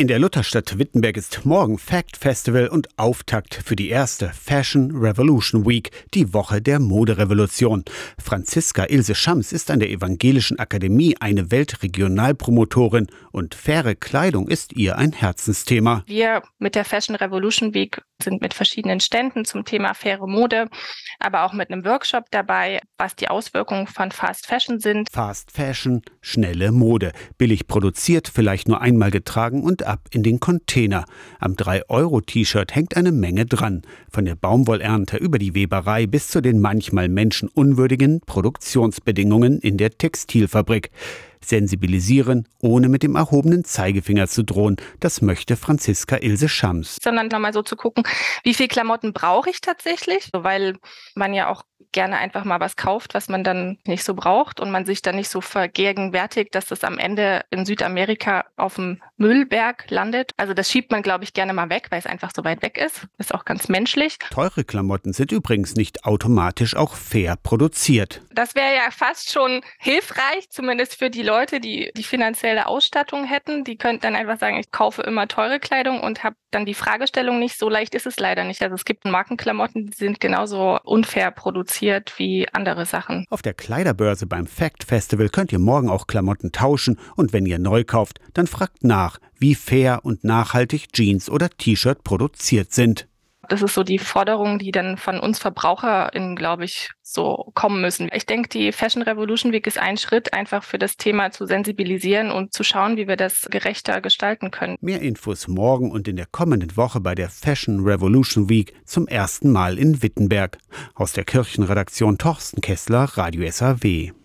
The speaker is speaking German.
In der Lutherstadt Wittenberg ist morgen Fact Festival und Auftakt für die erste Fashion Revolution Week, die Woche der Moderevolution. Franziska Ilse Schams ist an der Evangelischen Akademie eine Weltregionalpromotorin und faire Kleidung ist ihr ein Herzensthema. Wir mit der Fashion Revolution Week sind mit verschiedenen Ständen zum Thema faire Mode, aber auch mit einem Workshop dabei, was die Auswirkungen von Fast Fashion sind. Fast Fashion, schnelle Mode, billig produziert, vielleicht nur einmal getragen und ab in den Container. Am 3-Euro-T-Shirt hängt eine Menge dran. Von der Baumwollernte über die Weberei bis zu den manchmal menschenunwürdigen Produktionsbedingungen in der Textilfabrik. Sensibilisieren, ohne mit dem erhobenen Zeigefinger zu drohen. Das möchte Franziska Ilse Schams. Sondern nochmal so zu gucken, wie viel Klamotten brauche ich tatsächlich? Weil man ja auch gerne einfach mal was kauft, was man dann nicht so braucht und man sich dann nicht so vergegenwärtigt, dass das am Ende in Südamerika auf dem Müllberg landet. Also das schiebt man, glaube ich, gerne mal weg, weil es einfach so weit weg ist. Ist auch ganz menschlich. Teure Klamotten sind übrigens nicht automatisch auch fair produziert. Das wäre ja fast schon hilfreich, zumindest für die Leute, die die finanzielle Ausstattung hätten. Die könnten dann einfach sagen, ich kaufe immer teure Kleidung und habe dann die Fragestellung nicht. So leicht ist es leider nicht. Also es gibt Markenklamotten, die sind genauso unfair produziert wie andere Sachen. Auf der Kleiderbörse beim Fact Festival könnt ihr morgen auch Klamotten tauschen und wenn ihr neu kauft, dann fragt nach, wie fair und nachhaltig Jeans oder T-Shirt produziert sind. Das ist so die Forderung, die dann von uns VerbraucherInnen, glaube ich, so kommen müssen. Ich denke, die Fashion Revolution Week ist ein Schritt, einfach für das Thema zu sensibilisieren und zu schauen, wie wir das gerechter gestalten können. Mehr Infos morgen und in der kommenden Woche bei der Fashion Revolution Week zum ersten Mal in Wittenberg. Aus der Kirchenredaktion Torsten Kessler, Radio SAW.